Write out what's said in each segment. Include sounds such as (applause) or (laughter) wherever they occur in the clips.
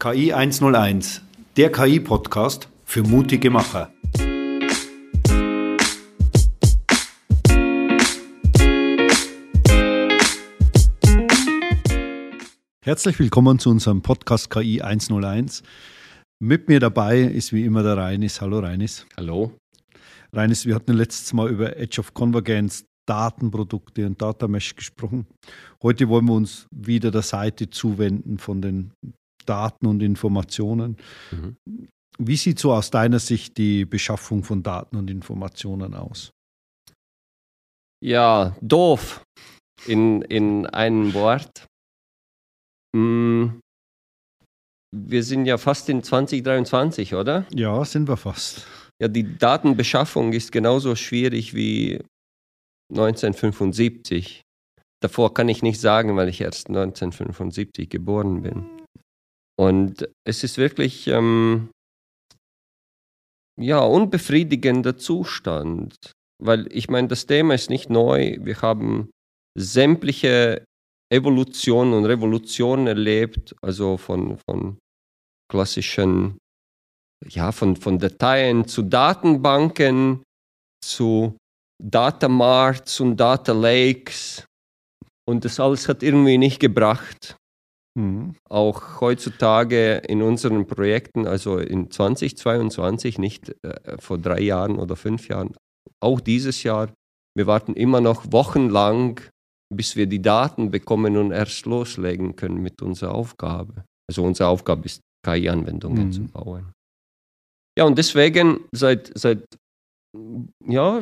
KI 101, der KI-Podcast für mutige Macher. Herzlich willkommen zu unserem Podcast KI 101. Mit mir dabei ist wie immer der Reinis. Hallo Reinis. Hallo. Reinis, wir hatten letztes Mal über Edge of Convergence, Datenprodukte und Data Mesh gesprochen. Heute wollen wir uns wieder der Seite zuwenden von den Daten und Informationen. Mhm. Wie sieht so aus deiner Sicht die Beschaffung von Daten und Informationen aus? Ja, doof in, in einem Wort. Hm, wir sind ja fast in 2023, oder? Ja, sind wir fast. Ja, die Datenbeschaffung ist genauso schwierig wie 1975. Davor kann ich nicht sagen, weil ich erst 1975 geboren bin. Und es ist wirklich ähm, ja unbefriedigender Zustand, weil ich meine, das Thema ist nicht neu. Wir haben sämtliche Evolutionen und Revolutionen erlebt, also von, von klassischen, ja, von, von Dateien zu Datenbanken, zu Datamarts und Data Lakes. Und das alles hat irgendwie nicht gebracht. Mhm. Auch heutzutage in unseren Projekten, also in 2022, nicht äh, vor drei Jahren oder fünf Jahren, auch dieses Jahr, wir warten immer noch wochenlang, bis wir die Daten bekommen und erst loslegen können mit unserer Aufgabe. Also unsere Aufgabe ist, KI-Anwendungen mhm. zu bauen. Ja, und deswegen seit, seit, ja,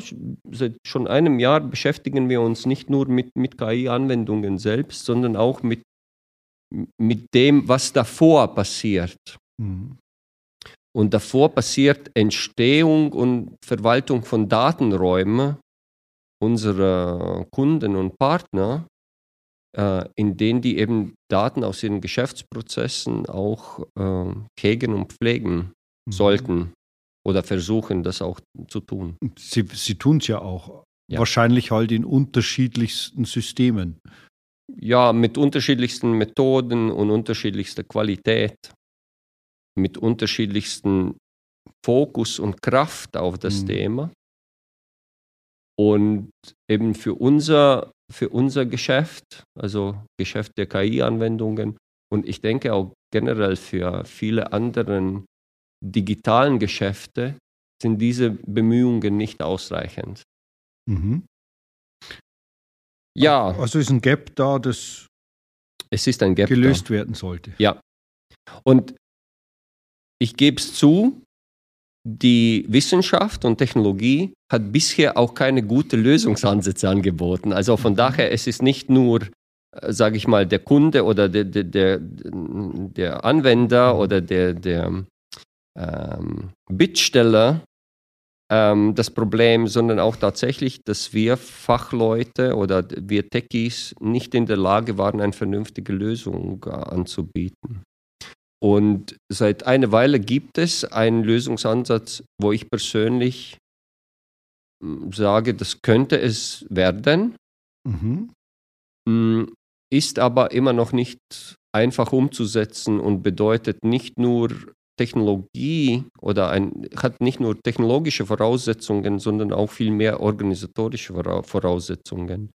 seit schon einem Jahr beschäftigen wir uns nicht nur mit, mit KI-Anwendungen selbst, sondern auch mit mit dem, was davor passiert. Mhm. Und davor passiert Entstehung und Verwaltung von Datenräumen unserer Kunden und Partner, äh, in denen die eben Daten aus ihren Geschäftsprozessen auch äh, hegen und pflegen mhm. sollten oder versuchen, das auch zu tun. Sie, Sie tun es ja auch. Ja. Wahrscheinlich halt in unterschiedlichsten Systemen ja, mit unterschiedlichsten Methoden und unterschiedlichster Qualität, mit unterschiedlichsten Fokus und Kraft auf das mhm. Thema. Und eben für unser, für unser Geschäft, also Geschäft der KI-Anwendungen und ich denke auch generell für viele andere digitalen Geschäfte, sind diese Bemühungen nicht ausreichend. Mhm. Ja. Also ist ein Gap da, das es ist ein Gap gelöst da. werden sollte. Ja. Und ich gebe es zu, die Wissenschaft und Technologie hat bisher auch keine guten Lösungsansätze angeboten. Also von mhm. daher, es ist nicht nur, äh, sage ich mal, der Kunde oder der, der, der, der Anwender mhm. oder der, der ähm, Bittsteller, ähm, das Problem, sondern auch tatsächlich, dass wir Fachleute oder wir Techies nicht in der Lage waren, eine vernünftige Lösung anzubieten. Und seit einer Weile gibt es einen Lösungsansatz, wo ich persönlich hm, sage, das könnte es werden, mhm. Hm, ist aber immer noch nicht einfach umzusetzen und bedeutet nicht nur Technologie oder ein, hat nicht nur technologische Voraussetzungen, sondern auch viel mehr organisatorische Voraussetzungen.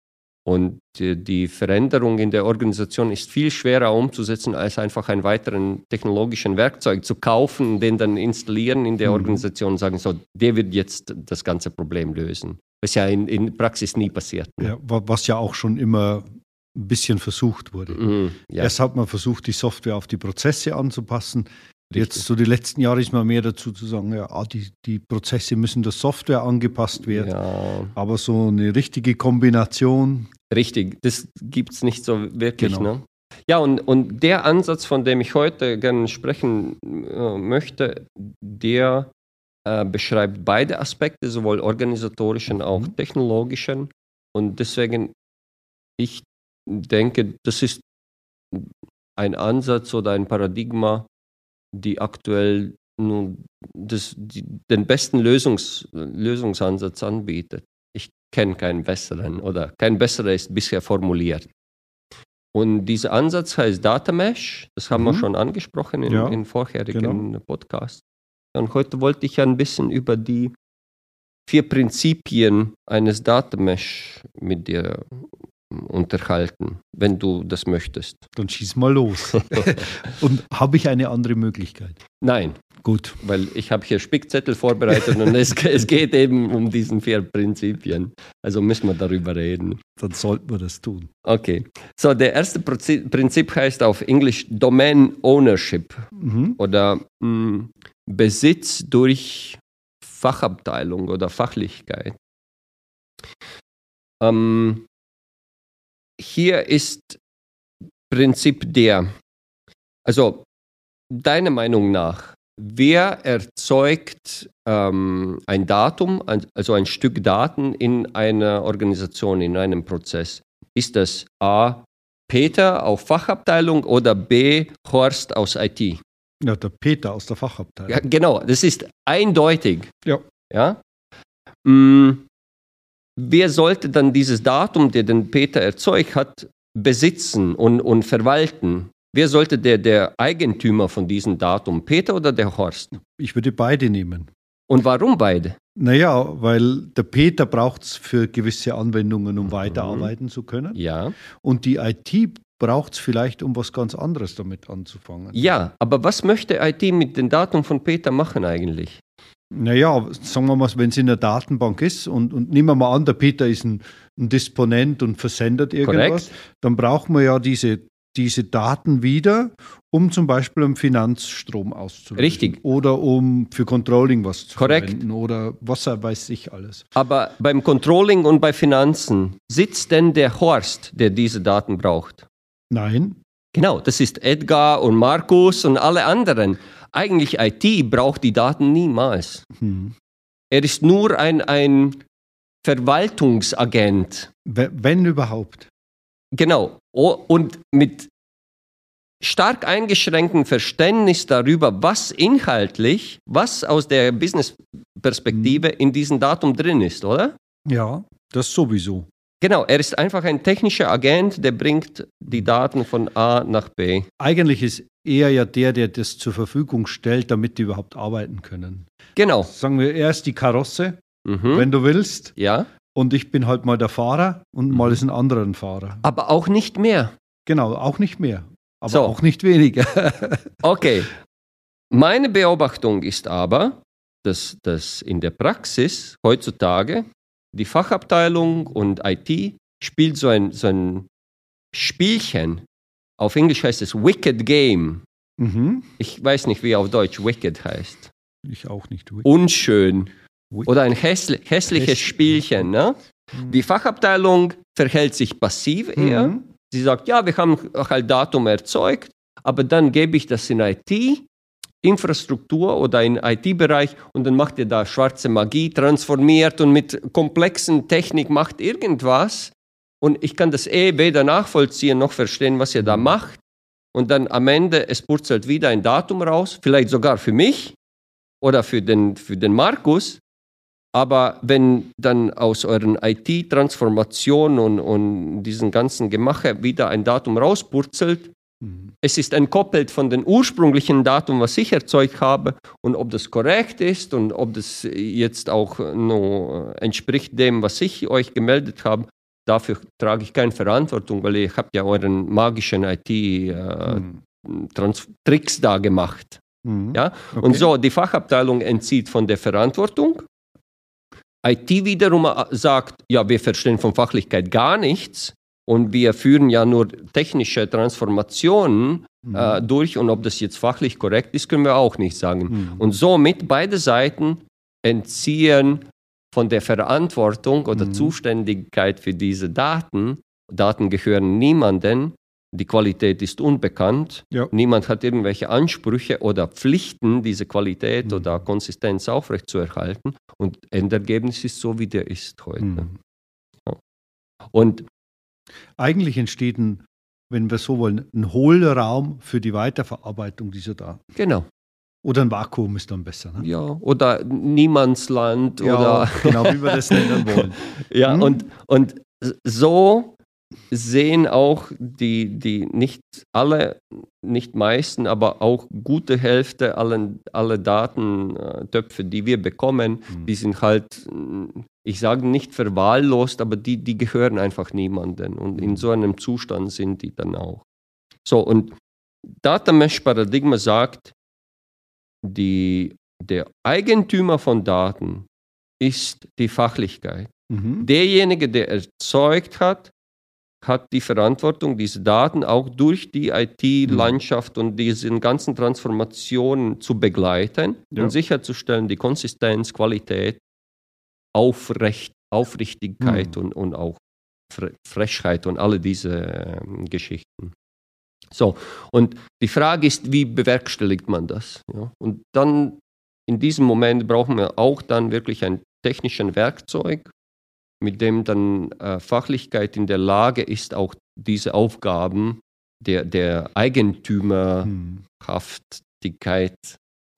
Und die Veränderung in der Organisation ist viel schwerer umzusetzen, als einfach einen weiteren technologischen Werkzeug zu kaufen, den dann installieren in der mhm. Organisation und sagen, so, der wird jetzt das ganze Problem lösen. Was ja in, in Praxis nie passiert. Ne? Ja, was ja auch schon immer ein bisschen versucht wurde. Mhm, ja. Erst hat man versucht, die Software auf die Prozesse anzupassen. Richtig. Jetzt so die letzten Jahre ist man mehr dazu zu sagen, ja, ah, die, die Prozesse müssen der Software angepasst werden. Ja. Aber so eine richtige Kombination. Richtig, das gibt es nicht so wirklich. Genau. Ne? Ja, und, und der Ansatz, von dem ich heute gerne sprechen äh, möchte, der äh, beschreibt beide Aspekte, sowohl organisatorischen mhm. auch technologischen. Und deswegen, ich denke, das ist ein Ansatz oder ein Paradigma, die aktuell nun das, die, den besten Lösungs, Lösungsansatz anbietet. Ich kenne keinen besseren oder kein besserer ist bisher formuliert. Und dieser Ansatz heißt Data Mesh. Das haben wir Mhm. schon angesprochen in, Ja, in vorherigen genau. Podcasts. Und heute wollte ich ein bisschen über die vier Prinzipien eines Data Mesh mit dir unterhalten, wenn du das möchtest. Dann schieß mal los. (laughs) und habe ich eine andere Möglichkeit? Nein, Gut. weil ich habe hier Spickzettel vorbereitet und es, (laughs) es geht eben um diesen vier Prinzipien. Also müssen wir darüber reden. Dann sollten wir das tun. Okay. So, der erste Prinzip heißt auf Englisch Domain Ownership Mhm. oder mh, Besitz durch Fachabteilung oder Fachlichkeit. Ähm, hier ist Prinzip der, also deiner Meinung nach, wer erzeugt ähm, ein Datum, also ein Stück Daten in einer Organisation, in einem Prozess? Ist das A. Peter auf Fachabteilung oder B. Horst aus IT? Ja, der Peter aus der Fachabteilung. Ja, genau, das ist eindeutig. Ja. ja? Mm, wer sollte dann dieses Datum, der den Peter erzeugt hat, besitzen und, und verwalten? Wer sollte der, der Eigentümer von diesem Datum, Peter oder der Horst? Ich würde beide nehmen. Und warum beide? Naja, weil der Peter braucht es für gewisse Anwendungen, um weiterarbeiten zu können. Ja. Und die IT braucht es vielleicht, um was ganz anderes damit anzufangen. Ja, aber was möchte IT mit dem Datum von Peter machen eigentlich? Naja, sagen wir mal, wenn es in der Datenbank ist und, und nehmen wir mal an, der Peter ist ein, ein Disponent und versendet irgendwas, Korrekt. dann brauchen wir ja diese, diese Daten wieder, um zum Beispiel einen Finanzstrom auszulösen. Richtig. Oder um für Controlling was zu Korrekt. verwenden oder was weiß ich alles. Aber beim Controlling und bei Finanzen sitzt denn der Horst, der diese Daten braucht? Nein, Genau, das ist Edgar und Markus und alle anderen. Eigentlich IT braucht die Daten niemals. hm. Er ist nur ein, ein Verwaltungsagent. We- wenn überhaupt. Genau. Und mit stark eingeschränktem Verständnis darüber, was inhaltlich, was aus der Business-Perspektive in diesem Datum drin ist, oder? Ja, das sowieso. Genau, er ist einfach ein technischer Agent, der bringt die Daten von A nach B. Eigentlich ist er ja der, der das zur Verfügung stellt, damit die überhaupt arbeiten können. Genau. Sagen wir erst die Karosse, Mhm. wenn du willst. Ja, Und ich bin halt mal der Fahrer und mal ist ein anderer ein Fahrer. aber auch nicht mehr. Genau, auch nicht mehr. Aber So. auch nicht weniger. (laughs) Okay. Meine Beobachtung ist aber, dass, dass in der Praxis heutzutage die Fachabteilung und IT spielt so ein, so ein Spielchen. Auf Englisch heißt es Wicked Game. mhm. Ich weiß nicht, wie auf Deutsch Wicked heißt. Ich auch nicht. Unschön. Wicked. Oder ein hässli hässliches Hässlich. Spielchen. Ne? Die Fachabteilung verhält sich passiv eher. Mhm. Sie sagt, ja, wir haben halt Datum erzeugt, aber dann gebe ich das in IT, Infrastruktur oder in IT-Bereich und dann macht ihr da schwarze Magie, transformiert und mit komplexen Technik macht irgendwas und ich kann das eh weder nachvollziehen noch verstehen, was ihr da macht. Und dann am Ende, es purzelt wieder ein Datum raus, vielleicht sogar für mich oder für den, für den Markus. Aber wenn dann aus euren IT-Transformationen und, und diesen ganzen Gemache wieder ein Datum rauspurzelt, Mhm. es ist entkoppelt von dem ursprünglichen Datum, was ich erzeugt habe und ob das korrekt ist und ob das jetzt auch noch entspricht dem, was ich euch gemeldet habe, dafür trage ich keine Verantwortung, weil ich habe ja euren magischen IT-Tricks Mhm. da gemacht. Mhm. Ja? Okay. Und so, die Fachabteilung entzieht von der Verantwortung. IT wiederum äh, sagt, ja, wir verstehen von Fachlichkeit gar nichts und wir führen ja nur technische Transformationen Mhm. äh, durch und ob das jetzt fachlich korrekt ist, können wir auch nicht sagen. Mhm. Und somit beide Seiten entziehen von der Verantwortung oder Mhm. Zuständigkeit für diese Daten. Daten gehören niemandem, die Qualität ist unbekannt. Ja. Niemand hat irgendwelche Ansprüche oder Pflichten, diese Qualität Mhm. oder Konsistenz aufrechtzuerhalten. Und Endergebnis ist so, wie der ist heute. Mhm. Und Eigentlich entsteht ein, wenn wir so wollen, ein Hohlraum für die Weiterverarbeitung dieser Daten. genau, Oder ein Vakuum ist dann besser. Ne? ja, oder Niemandsland Ja, oder (laughs) genau, wie wir das (laughs) nennen wollen. Ja, Mhm. und, und so sehen auch die, die nicht alle, nicht meisten, aber auch gute Hälfte aller alle Datentöpfe, die wir bekommen, mhm. die sind halt, ich sage nicht verwahrlost, aber die, die gehören einfach niemandem. Und in mhm. so einem Zustand sind die dann auch. So, und Data Mesh Paradigma sagt, die, der Eigentümer von Daten ist die Fachlichkeit. Mhm. Derjenige, der erzeugt hat, hat die Verantwortung, diese Daten auch durch die IT-Landschaft mhm. und diese ganzen Transformationen zu begleiten ja. und sicherzustellen, die Konsistenz, Qualität, Aufrecht, Aufrichtigkeit mhm. und, und auch Frechheit und alle diese äh, Geschichten. So, und die Frage ist, wie bewerkstelligt man das? Ja? Und dann in diesem Moment brauchen wir auch dann wirklich ein technisches Werkzeug, mit dem dann äh, Fachlichkeit in der Lage ist, auch diese Aufgaben der, der Eigentümerhaftigkeit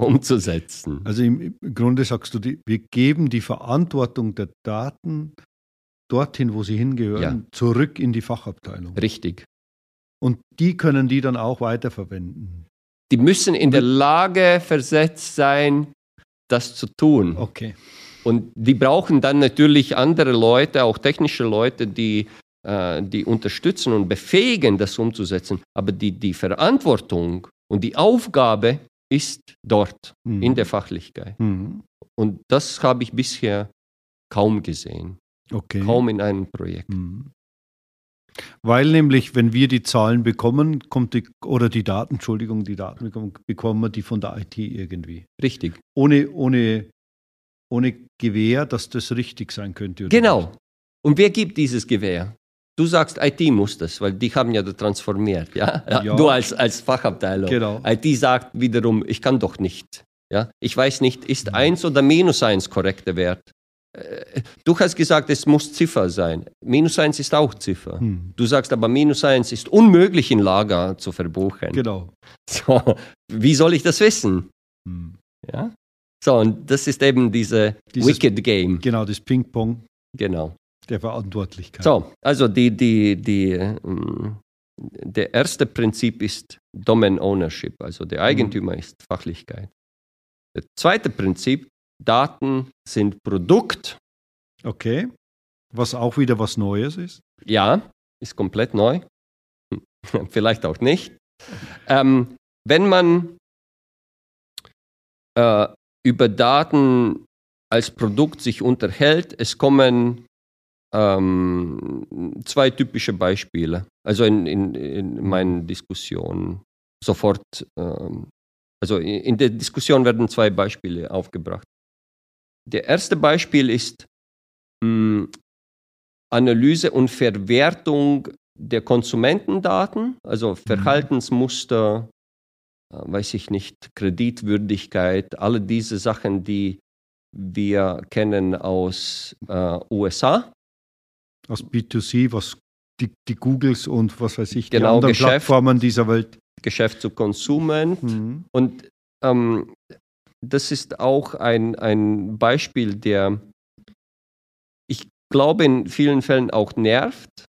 hm. umzusetzen. Also im Grunde sagst du, wir geben die Verantwortung der Daten dorthin, wo sie hingehören, ja. zurück in die Fachabteilung. Richtig. Und die können die dann auch weiterverwenden. Die müssen in der Lage versetzt sein, das zu tun. Okay. Und die brauchen dann natürlich andere Leute, auch technische Leute, die, äh, die unterstützen und befähigen, das umzusetzen. Aber die, die Verantwortung und die Aufgabe ist dort mhm. in der Fachlichkeit. Mhm. Und das habe ich bisher kaum gesehen. Okay. Kaum in einem Projekt. Mhm. Weil nämlich, wenn wir die Zahlen bekommen, kommt die, oder die Daten, Entschuldigung, die Daten bekommen, bekommen wir die von der IT irgendwie. Richtig. Ohne, ohne ohne Gewehr, dass das richtig sein könnte. genau. Nicht? Und wer gibt dieses Gewehr? Du sagst, IT muss das, weil die haben ja das transformiert, ja? ja. (laughs) Du als, als Fachabteilung. Genau. IT sagt wiederum, ich kann doch nicht. Ja? Ich weiß nicht, ist mhm. 1 oder minus 1 korrekter Wert? Äh, du hast gesagt, es muss Ziffer sein. Minus 1 ist auch Ziffer. Hm. Du sagst aber, minus 1 ist unmöglich in Lager zu verbuchen. Genau. (laughs) So, wie soll ich das wissen? Hm. Ja? So, und das ist eben diese Dieses, Wicked Game. Genau, das Ping-Pong. Genau. Der Verantwortlichkeit. So, also die, die, die, ähm, der erste Prinzip ist Domain Ownership, also der Eigentümer mhm. ist Fachlichkeit. Das zweite Prinzip, Daten sind Produkt. Okay. Was auch wieder was Neues ist? Ja, ist komplett neu. (laughs) Vielleicht auch nicht. Ähm, wenn man äh, über Daten als Produkt sich unterhält. Es kommen ähm, zwei typische Beispiele, also in, in, in meinen Diskussionen sofort, ähm, also in, in der Diskussion werden zwei Beispiele aufgebracht. Der erste Beispiel ist mh, hm, Analyse und Verwertung der Konsumentendaten, also mhm. Verhaltensmuster, äh, weiß ich nicht, Kreditwürdigkeit, alle diese Sachen, die wir kennen aus äh, USA. Aus B2C, was die, die, Googles und was weiß ich, genau, die anderen Geschäft, Plattformen dieser Welt. Geschäft zu Konsument. Mhm. Und ähm, das ist auch ein, ein Beispiel, der ich glaube in vielen Fällen auch nervt,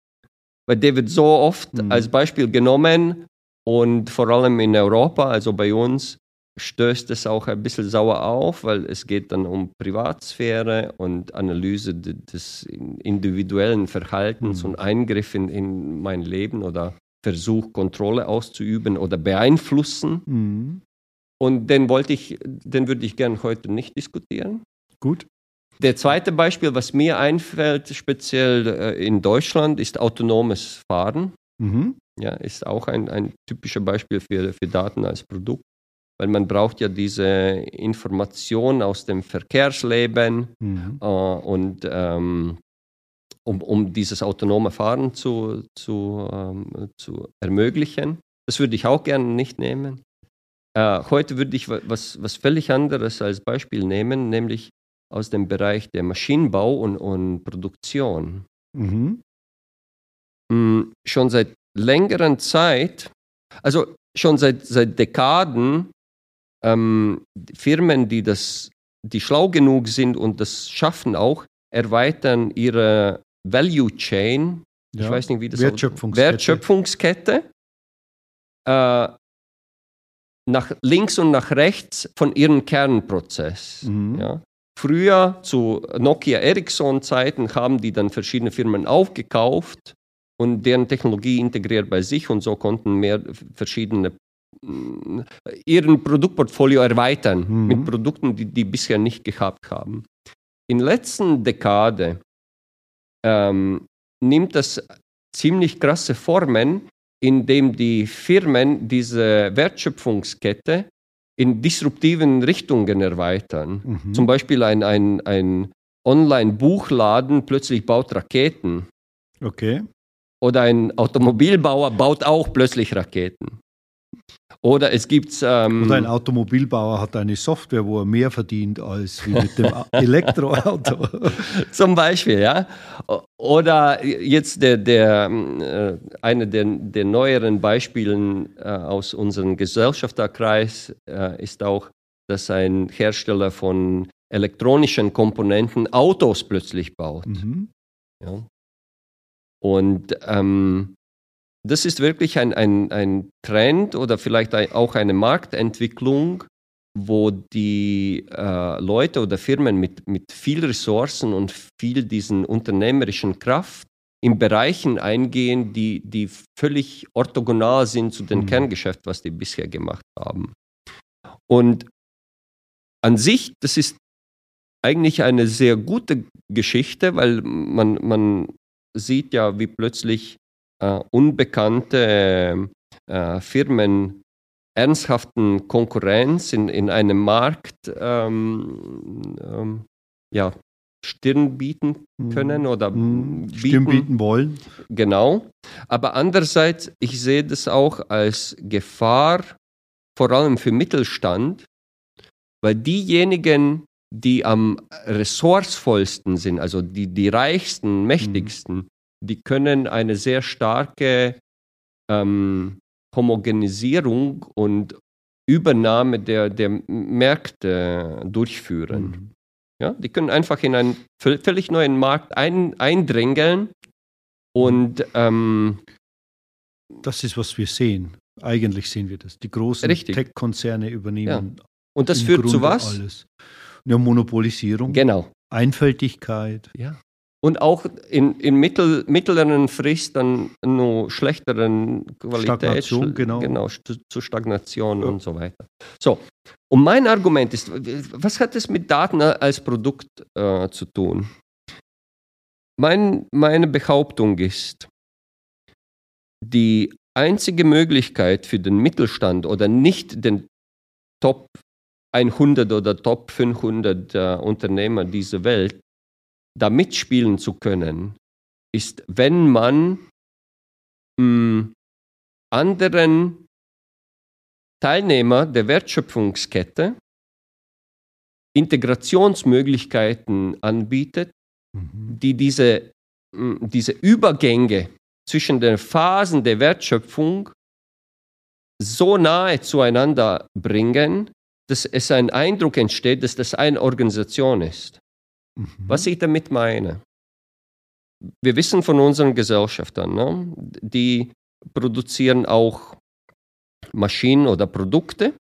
weil der wird so oft mhm. als Beispiel genommen und vor allem in Europa, also bei uns, stößt es auch ein bisschen sauer auf, weil es geht dann um Privatsphäre und Analyse des individuellen Verhaltens mhm. und Eingriff in, in, mein Leben oder Versuch, Kontrolle auszuüben oder beeinflussen. Mhm. Und den wollte ich, den würde ich gerne heute nicht diskutieren. Gut. Der zweite Beispiel, was mir einfällt, speziell äh, in Deutschland, ist autonomes Fahren. Mhm. Ja, ist auch ein, ein typisches Beispiel für, für Daten als Produkt, weil man braucht ja diese Information aus dem Verkehrsleben mhm. äh, und ähm, um, um dieses autonome Fahren zu, zu, ähm, zu ermöglichen. Das würde ich auch gerne nicht nehmen. Äh, heute würde ich was, was völlig anderes als Beispiel nehmen, nämlich aus dem Bereich der Maschinenbau und, und Produktion. Mhm. Mm, schon seit längeren Zeit, also schon seit, seit Dekaden, ähm, Firmen, die, das, die schlau genug sind und das schaffen auch, erweitern ihre Value Chain Ich ja. weiß nicht, wie das Wertschöpfungskette. Wertschöpfungskette. Äh, nach links und nach rechts von ihrem Kernprozess. Mhm. Ja. Früher zu Nokia Ericsson Zeiten haben die dann verschiedene Firmen aufgekauft und deren Technologie integriert bei sich und so konnten mehr verschiedene mm, ihren Produktportfolio erweitern mhm. mit Produkten, die die bisher nicht gehabt haben. In der letzten Dekade ähm, nimmt das ziemlich krasse Formen, indem die Firmen diese Wertschöpfungskette in disruptiven Richtungen erweitern. Mhm. Zum Beispiel ein, ein, ein Online-Buchladen plötzlich baut Raketen. Okay. Oder ein Automobilbauer baut auch plötzlich Raketen. Oder es gibt. Ähm, Oder ein Automobilbauer hat eine Software, wo er mehr verdient als mit dem (laughs) Elektroauto. Zum Beispiel, ja. Oder jetzt der, der, äh, eine der, der neueren Beispielen äh, aus unserem Gesellschafterkreis äh, ist auch, dass ein Hersteller von elektronischen Komponenten Autos plötzlich baut. Mhm. Ja. Und ähm, das ist wirklich ein, ein, ein Trend oder vielleicht auch eine Marktentwicklung, wo die äh, Leute oder Firmen mit, mit viel Ressourcen und viel diesen unternehmerischen Kraft in Bereichen eingehen, die, die völlig orthogonal sind zu dem mhm. Kerngeschäft, was die bisher gemacht haben. Und an sich, das ist eigentlich eine sehr gute Geschichte, weil man, man sieht ja, wie plötzlich äh, unbekannte äh, Firmen ernsthaften Konkurrenz in, in einem Markt ähm, ähm, ja, Stirn bieten mhm. können oder mhm. bieten. Stirn bieten wollen. Genau. Aber andererseits, ich sehe das auch als Gefahr, vor allem für Mittelstand, weil diejenigen, die am ressourcevollsten sind, also die, die reichsten, mächtigsten, mhm die können eine sehr starke ähm, Homogenisierung und Übernahme der, der Märkte durchführen. Mhm. Ja, die können einfach in einen völlig neuen Markt ein, eindrängeln und ähm, das ist, was wir sehen. Eigentlich sehen wir das. Die großen Tech-Konzerne übernehmen. Ja. Und das führt Grunde zu was? Alles. Ja, Monopolisierung. Genau. Einfältigkeit. Ja und auch in, in mittel, mittleren Frist dann nur schlechteren Qualität. Stagnation, genau. Genau, zu Stagnation ja. und so weiter. So, und mein Argument ist, was hat es mit Daten als Produkt äh, zu tun? Mein, meine Behauptung ist, die einzige Möglichkeit für den Mittelstand oder nicht den Top 100 oder Top 500 äh, Unternehmer dieser Welt da mitspielen zu können, ist, wenn man mh, hm, anderen Teilnehmer der Wertschöpfungskette Integrationsmöglichkeiten anbietet, mhm. die diese, mh, hm, diese Übergänge zwischen den Phasen der Wertschöpfung so nahe zueinander bringen, dass es ein Eindruck entsteht, dass das eine Organisation ist. Mhm. Was ich damit meine? Wir wissen von unseren Gesellschaftern, ne? die produzieren auch Maschinen oder Produkte,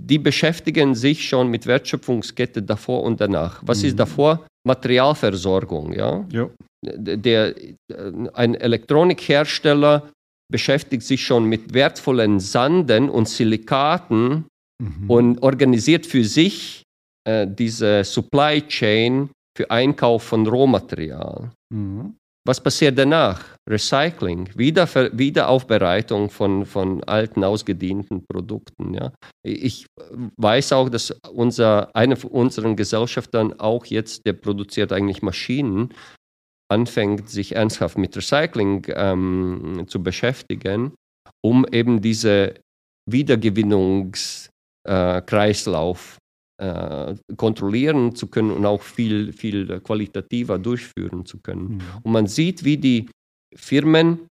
die beschäftigen sich schon mit Wertschöpfungskette davor und danach. Was mhm. ist davor? Materialversorgung. Ja? ja. Der, ein Elektronikhersteller beschäftigt sich schon mit wertvollen Sanden und Silikaten mhm. und organisiert für sich äh, diese Supply Chain für Einkauf von Rohmaterial. Mhm. Was passiert danach? Recycling, Wieder, Wiederaufbereitung von, von alten, ausgedienten Produkten. Ja. Ich weiß auch, dass unser, einer von unseren Gesellschaftern auch jetzt, der produziert eigentlich Maschinen, anfängt, sich ernsthaft mit Recycling ähm, zu beschäftigen, um eben diese Wiedergewinnungskreislauf äh, kontrollieren zu können und auch viel, viel qualitativer durchführen zu können. Mhm. Und man sieht, wie die Firmen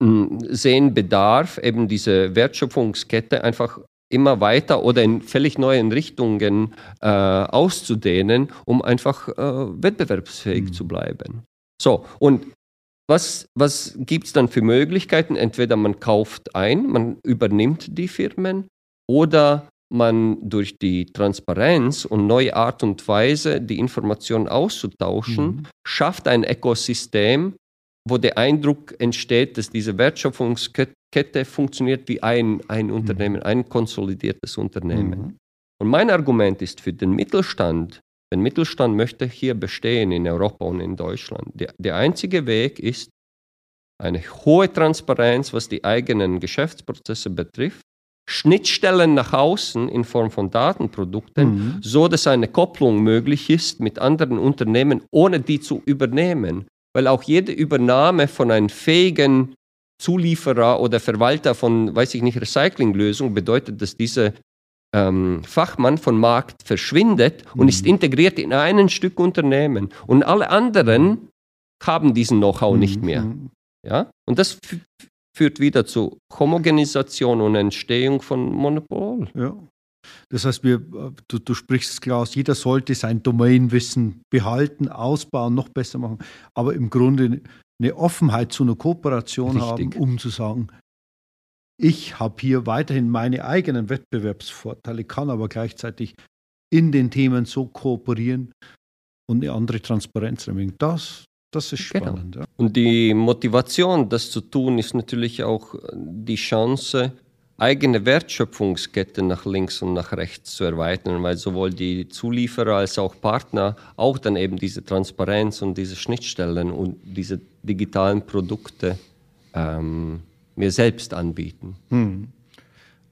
mh, sehen Bedarf, eben diese Wertschöpfungskette einfach immer weiter oder in völlig neuen Richtungen äh, auszudehnen, um einfach äh, wettbewerbsfähig mhm. zu bleiben. So, und was, was gibt es dann für Möglichkeiten? Entweder man kauft ein, man übernimmt die Firmen oder man durch die Transparenz und neue Art und Weise, die Informationen auszutauschen, mhm. schafft ein Ökosystem, wo der Eindruck entsteht, dass diese Wertschöpfungskette funktioniert wie ein, ein mhm. Unternehmen, ein konsolidiertes Unternehmen. Mhm. Und mein Argument ist für den Mittelstand, wenn Mittelstand möchte hier bestehen in Europa und in Deutschland, der, der einzige Weg ist eine hohe Transparenz, was die eigenen Geschäftsprozesse betrifft, Schnittstellen nach außen in Form von Datenprodukten, mhm. so dass eine Kopplung möglich ist mit anderen Unternehmen, ohne die zu übernehmen. Weil auch jede Übernahme von einem fähigen Zulieferer oder Verwalter von, weiß ich nicht, Recyclinglösung bedeutet, dass dieser ähm, Fachmann von Markt verschwindet und mhm. ist integriert in ein Stück Unternehmen. Und alle anderen haben diesen Know-how mhm. nicht mehr. Ja? Und das führt wieder zu Homogenisation und Entstehung von Monopol. Ja. Das heißt, wir, du, du sprichst es klar aus, jeder sollte sein Domainwissen behalten, ausbauen, noch besser machen, aber im Grunde eine Offenheit zu einer Kooperation Richtig. haben, um zu sagen, ich habe hier weiterhin meine eigenen Wettbewerbsvorteile, kann aber gleichzeitig in den Themen so kooperieren und eine andere Transparenz reinbringen. Das, das ist genau. spannend. Genau. Ja. Und die Motivation, das zu tun, ist natürlich auch die Chance, eigene Wertschöpfungskette nach links und nach rechts zu erweitern, weil sowohl die Zulieferer als auch Partner auch dann eben diese Transparenz und diese Schnittstellen und diese digitalen Produkte ähm, mir selbst anbieten. Hm.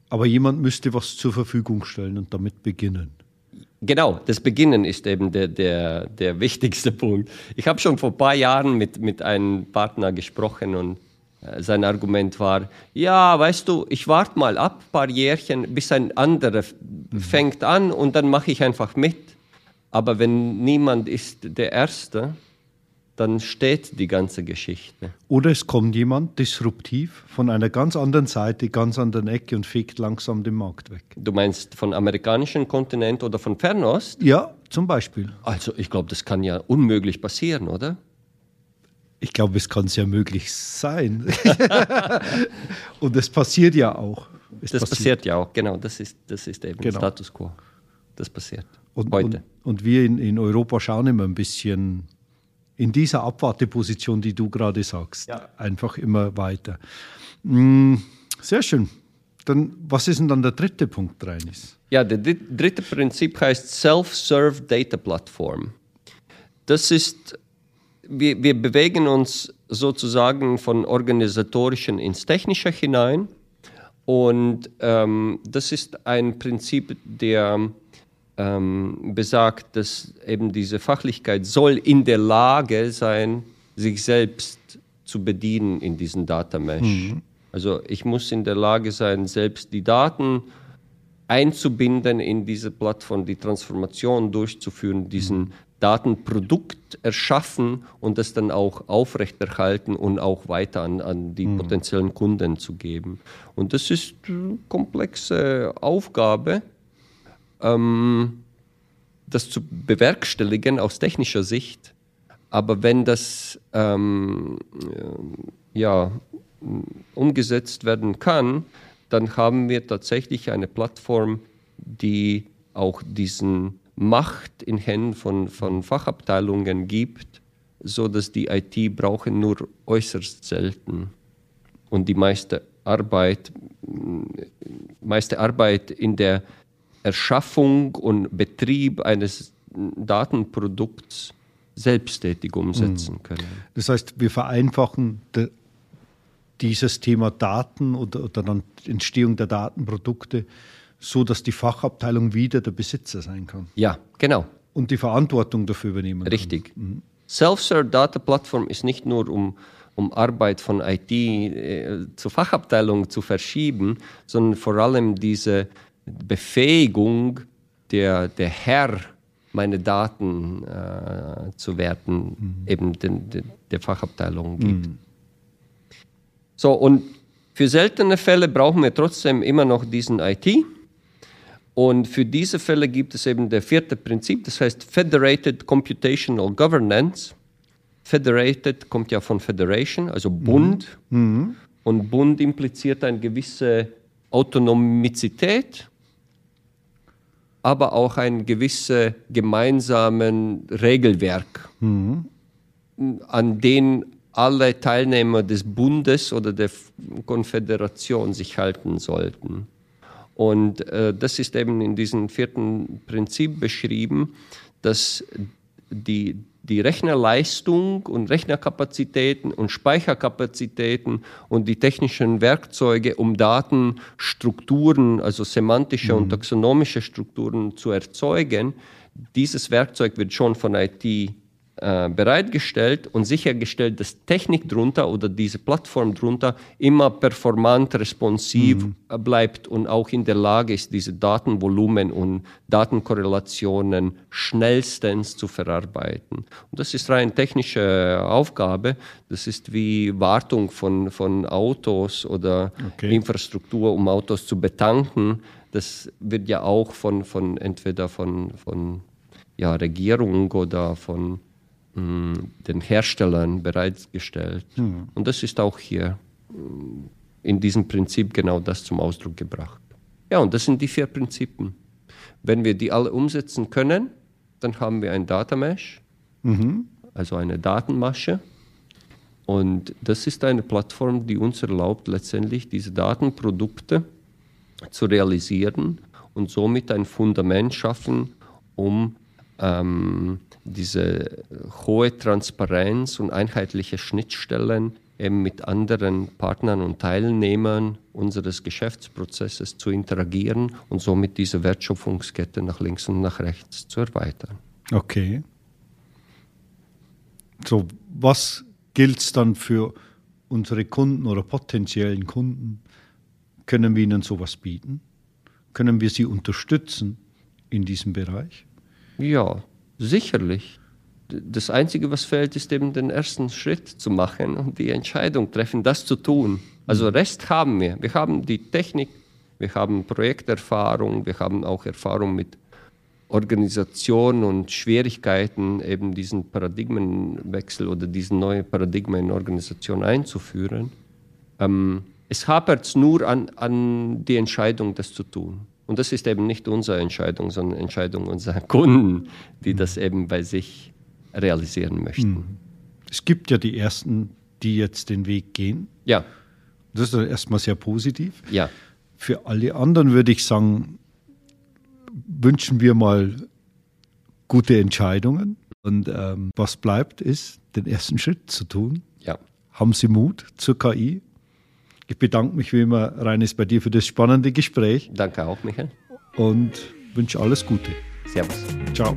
Aber jemand müsste was zur Verfügung stellen und damit beginnen. Genau, das Beginnen ist eben der, der, der wichtigste Punkt. Ich habe schon vor ein paar Jahren mit, mit einem Partner gesprochen und äh, sein Argument war, ja, weißt du, ich warte mal ab, ein paar Jährchen, bis ein anderer mhm. fängt an und dann mache ich einfach mit. Aber wenn niemand ist der Erste, dann steht die ganze Geschichte. Oder es kommt jemand disruptiv von einer ganz anderen Seite, ganz anderen Ecke und fegt langsam den Markt weg. Du meinst von amerikanischen Kontinent oder von Fernost? Ja, zum Beispiel. Also ich glaube, das kann ja unmöglich passieren, oder? Ich glaube, es kann sehr möglich sein. (laughs) und es passiert ja auch. Es das passiert. passiert. ja auch, genau. Das ist, das ist eben genau. Status quo. Das passiert und, heute. Und, und wir in, in Europa schauen immer ein bisschen in dieser Abwarteposition, die du gerade sagst, ja. einfach immer weiter. Mm, sehr schön. Dann, was ist denn dann der dritte Punkt, Reinis? Ja, der dritte Prinzip heißt Self-Serve Data Platform. Das ist, wir, wir bewegen uns sozusagen von organisatorischen ins Technische hinein. Und ähm, das ist ein Prinzip, der ähm, besagt, dass eben diese Fachlichkeit soll in der Lage sein, sich selbst zu bedienen in diesen Data Mesh. Mhm. Also ich muss in der Lage sein, selbst die Daten einzubinden in diese Plattform, die Transformation durchzuführen, diesen mhm. Datenprodukt erschaffen und das dann auch aufrechterhalten und auch weiter an, an die mhm. potenziellen Kunden zu geben. Und das ist eine komplexe Aufgabe, ähm, das zu bewerkstelligen aus technischer Sicht. Aber wenn das ähm, äh, ja, umgesetzt werden kann, dann haben wir tatsächlich eine Plattform, die auch diesen Macht in Händen von, von Fachabteilungen gibt, so dass die IT brauchen nur äußerst selten und die meiste Arbeit, meiste Arbeit in der Erschaffung und Betrieb eines Datenprodukts selbsttätig umsetzen hm. können. Das heißt, wir vereinfachen dieses Thema Daten oder, oder dann Entstehung der Datenprodukte, so dass die Fachabteilung wieder der Besitzer sein kann. Ja, genau. Und die Verantwortung dafür übernehmen kann. Richtig. Mhm. Self-Serve Data Plattform ist nicht nur um, um Arbeit von IT äh, zur Fachabteilung zu verschieben, sondern vor allem diese Befähigung der, der Herr meine Daten äh, zu werten, mhm. eben den, den, der Fachabteilung gibt. Mhm. So, und für seltene Fälle brauchen wir trotzdem immer noch diesen IT. Und für diese Fälle gibt es eben der vierte Prinzip, das heißt Federated Computational Governance. Federated kommt ja von Federation, also Bund. Mhm. Und Bund impliziert eine gewisse Autonomizität, aber auch ein gewisses gemeinsamen Regelwerk, an den alle Teilnehmer des Bundes oder der Konföderation sich halten sollten. Und äh, das ist eben in diesem vierten Prinzip beschrieben, dass die, die Rechnerleistung und Rechnerkapazitäten und Speicherkapazitäten und die technischen Werkzeuge, um Datenstrukturen, also semantische und taxonomische Strukturen zu erzeugen, dieses Werkzeug wird schon von IT äh, bereitgestellt und sichergestellt, dass Technik drunter oder diese Plattform drunter immer performant, responsiv äh, bleibt und auch in der Lage ist, diese Datenvolumen und Datenkorrelationen schnellstens zu verarbeiten. Und das ist rein technische Aufgabe. Das ist wie Wartung von, von Autos oder Okay. Infrastruktur, um Autos zu betanken. Das wird ja auch von, von entweder von, von ja, Regierung oder von den Herstellern bereitgestellt. Und das ist auch hier mh, in diesem Prinzip genau das zum Ausdruck gebracht. Ja, und das sind die vier Prinzipien. Wenn wir die alle umsetzen können, dann haben wir ein Data Mesh, also eine Datenmasche. Und das ist eine Plattform, die uns erlaubt, letztendlich diese Datenprodukte zu realisieren und somit ein Fundament schaffen, um ähm, diese hohe Transparenz und einheitliche Schnittstellen eben mit anderen Partnern und Teilnehmern unseres Geschäftsprozesses zu interagieren und somit diese Wertschöpfungskette nach links und nach rechts zu erweitern. Okay. So, was gilt es dann für unsere Kunden oder potenziellen Kunden? Können wir ihnen sowas bieten? Können wir sie unterstützen in diesem Bereich? Ja, sicherlich. Das Einzige, was fehlt, ist eben den ersten Schritt zu machen und die Entscheidung treffen, das zu tun. Also Rest haben wir. Wir haben die Technik, wir haben Projekterfahrung, wir haben auch Erfahrung mit Organisation und Schwierigkeiten, eben diesen Paradigmenwechsel oder diesen neuen Paradigma in Organisation einzuführen. Ähm, es hapert nur an, an die Entscheidung, das zu tun. Und das ist eben nicht unsere Entscheidung, sondern Entscheidung unserer Kunden, die das eben bei sich realisieren möchten. Es gibt ja die ersten, die jetzt den Weg gehen. Ja, Das ist erstmal sehr positiv. ja, Für alle anderen würde ich sagen, wünschen wir mal gute Entscheidungen. Und ähm, was bleibt, ist, den ersten Schritt zu tun. ja. Haben Sie Mut zur KI? Ich bedanke mich wie immer, Reines, bei dir für das spannende Gespräch Danke auch, Michael. und wünsche alles Gute. Servus. Ciao.